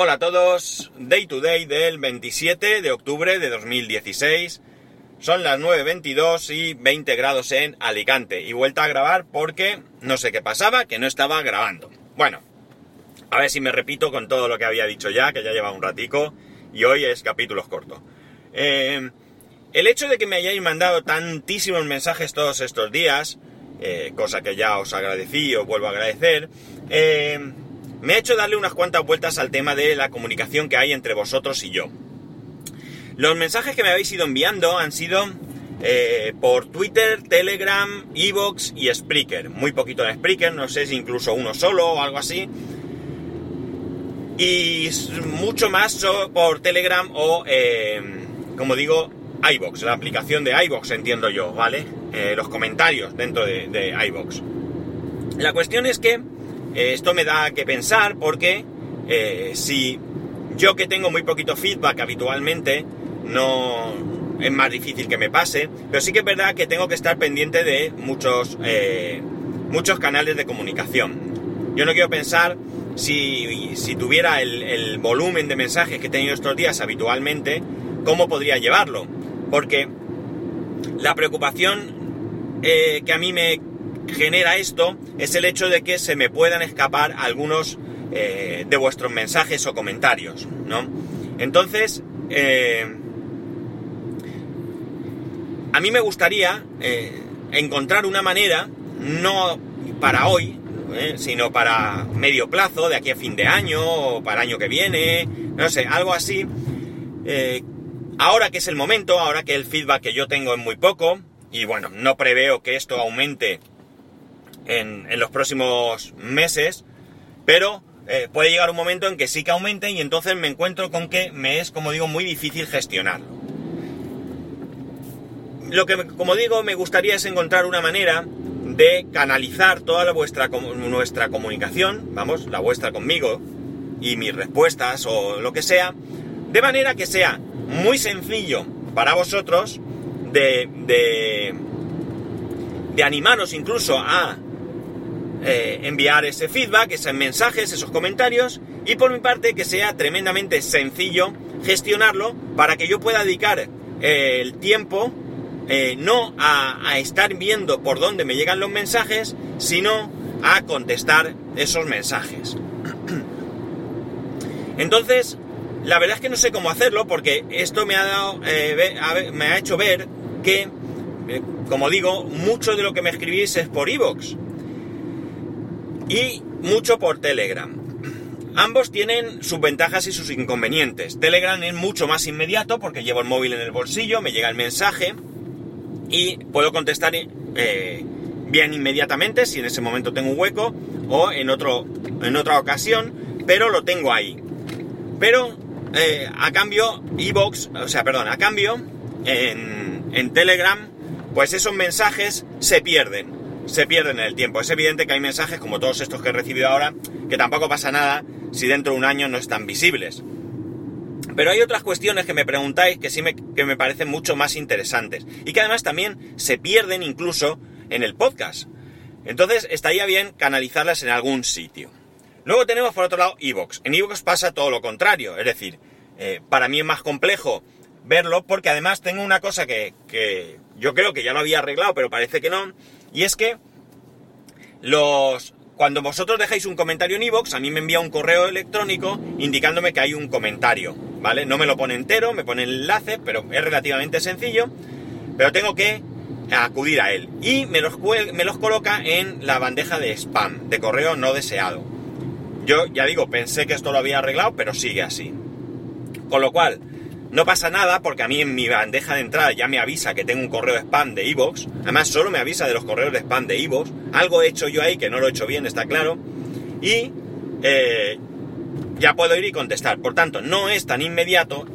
Hola a todos, Day to Day del 27 de octubre de 2016. Son las 9.22 y 20 grados en Alicante. Y vuelta a grabar porque no sé qué pasaba, que no estaba grabando. Bueno, a ver si me repito con todo lo que había dicho ya, que ya lleva un ratico. Y hoy es capítulos cortos. Eh, el hecho de que me hayáis mandado tantísimos mensajes todos estos días, eh, cosa que ya os agradecí, os vuelvo a agradecer, eh, me ha hecho darle unas cuantas vueltas al tema de la comunicación que hay entre vosotros y yo. Los mensajes que me habéis ido enviando han sido eh, por Twitter, Telegram, Evox y Spreaker. Muy poquito en Spreaker, no sé si incluso uno solo o algo así. Y mucho más por Telegram o, eh, como digo, iBox, la aplicación de iBox, entiendo yo, ¿vale? Eh, los comentarios dentro de, de iBox. La cuestión es que esto me da que pensar porque eh, si yo que tengo muy poquito feedback habitualmente, no es más difícil que me pase, pero sí que es verdad que tengo que estar pendiente de muchos, eh, muchos canales de comunicación. Yo no quiero pensar si, si tuviera el, el, volumen de mensajes que he tenido estos días habitualmente, cómo podría llevarlo. Porque la preocupación eh, que a mí me genera esto es el hecho de que se me puedan escapar algunos eh, de vuestros mensajes o comentarios, ¿no? Entonces, eh, a mí me gustaría eh, encontrar una manera, no para hoy, sino para medio plazo, de aquí a fin de año, o para el año que viene, no sé, algo así. Ahora que es el momento, ahora que el feedback que yo tengo es muy poco, y bueno, no preveo que esto aumente en, los próximos meses, pero eh, puede llegar un momento en que sí que aumente y entonces me encuentro con que me es, como digo, muy difícil gestionarlo. Lo que, como digo, me gustaría es encontrar una manera de canalizar toda vuestra, nuestra comunicación, vamos, la vuestra conmigo, y mis respuestas o lo que sea, de manera que sea muy sencillo para vosotros de, de, de animaros incluso a eh, enviar ese feedback, esos mensajes, esos comentarios y por mi parte que sea tremendamente sencillo gestionarlo para que yo pueda dedicar eh, el tiempo eh, no a, estar viendo por dónde me llegan los mensajes, sino a contestar esos mensajes. Entonces, la verdad es que no sé cómo hacerlo porque esto me ha dado, me ha hecho ver que, como digo, mucho de lo que me escribís es por iVoox y mucho por Telegram. Ambos tienen sus ventajas y sus inconvenientes. Telegram es mucho más inmediato porque llevo el móvil en el bolsillo, me llega el mensaje y puedo contestar eh, bien inmediatamente si en ese momento tengo un hueco o en, otro, en otra ocasión, pero lo tengo ahí. Pero eh, a cambio, Evox, o sea, perdón, a cambio, en, en Telegram, pues esos mensajes se pierden se pierden en el tiempo. Es evidente que hay mensajes como todos estos que he recibido ahora, que tampoco pasa nada si dentro de un año no están visibles. Pero hay otras cuestiones que me preguntáis que sí me, que me parecen mucho más interesantes y que además también se pierden incluso en el podcast. Entonces estaría bien canalizarlas en algún sitio. Luego tenemos por otro lado Evox. En Evox pasa todo lo contrario, es decir, eh, para mí es más complejo verlo porque además tengo una cosa que, que yo creo que ya lo había arreglado, pero parece que no, y es que los cuando vosotros dejáis un comentario en iVoox, a mí me envía un correo electrónico indicándome que hay un comentario, ¿vale? No me lo pone entero, me pone el enlace, pero es relativamente sencillo, pero tengo que acudir a él. Y me los, me los coloca en la bandeja de spam, de correo no deseado. Yo ya digo, pensé que esto lo había arreglado, pero sigue así. Con lo cual, no pasa nada porque a mí en mi bandeja de entrada ya me avisa que tengo un correo spam de iVoox. Además, solo me avisa de los correos de spam de iVoox. Algo he hecho yo ahí que no lo he hecho bien, está claro. Y eh, ya puedo ir y contestar. Por tanto, no es tan inmediato.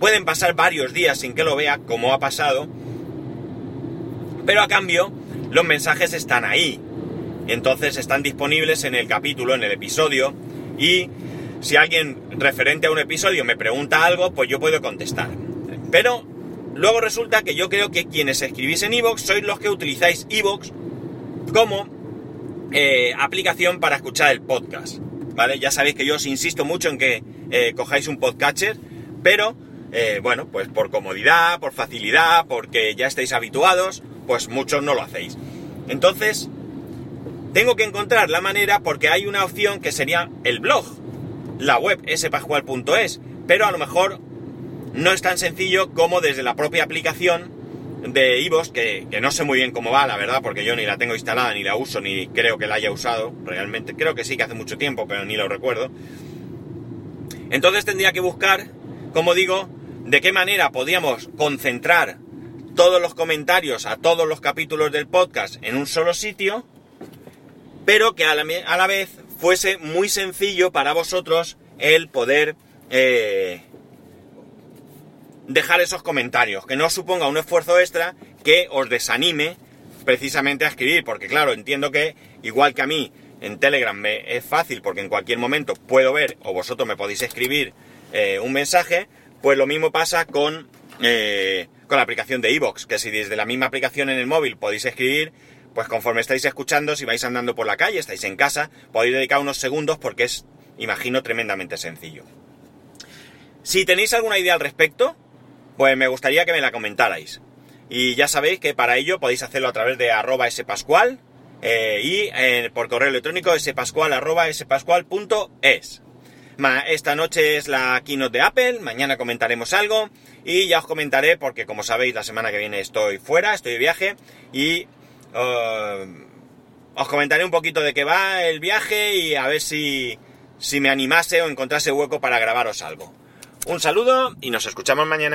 Pueden pasar varios días sin que lo vea, como ha pasado. Pero a cambio, los mensajes están ahí. Entonces están disponibles en el capítulo, en el episodio. Y si alguien referente a un episodio me pregunta algo, pues yo puedo contestar. Pero luego resulta que yo creo que quienes escribís en iVoox sois los que utilizáis iVoox como eh, aplicación para escuchar el podcast. ¿vale? Ya sabéis que yo os insisto mucho en que eh, cojáis un podcatcher, pero eh, bueno, pues por comodidad, por facilidad, porque ya estáis habituados, pues muchos no lo hacéis. Entonces, tengo que encontrar la manera porque hay una opción que sería el blog, la web spascual.es, pero a lo mejor no es tan sencillo como desde la propia aplicación de Ivos, que, que, no sé muy bien cómo va, la verdad, porque yo ni la tengo instalada, ni la uso, ni creo que la haya usado, realmente. Creo que sí que hace mucho tiempo, pero ni lo recuerdo. Entonces tendría que buscar, como digo, de qué manera podíamos concentrar todos los comentarios a todos los capítulos del podcast en un solo sitio, pero que a la, a la vez fuese muy sencillo para vosotros el poder eh, dejar esos comentarios, que no suponga un esfuerzo extra que os desanime precisamente a escribir, porque claro, entiendo que igual que a mí en Telegram me es fácil porque en cualquier momento puedo ver o vosotros me podéis escribir eh, un mensaje, pues lo mismo pasa con, eh, con la aplicación de iVoox, que si desde la misma aplicación en el móvil podéis escribir, pues conforme estáis escuchando, si vais andando por la calle, estáis en casa, podéis dedicar unos segundos porque es, imagino, tremendamente sencillo. Si tenéis alguna idea al respecto, pues me gustaría que me la comentarais. Y ya sabéis que para ello podéis hacerlo a través de arroba spascual eh, y eh, por correo electrónico spascual arroba spascual.es. Esta noche es la keynote de Apple, mañana comentaremos algo y ya os comentaré porque como sabéis la semana que viene estoy fuera, estoy de viaje y uh, os comentaré un poquito de qué va el viaje y a ver si, si me animase o encontrase hueco para grabaros algo. Un saludo y nos escuchamos mañana.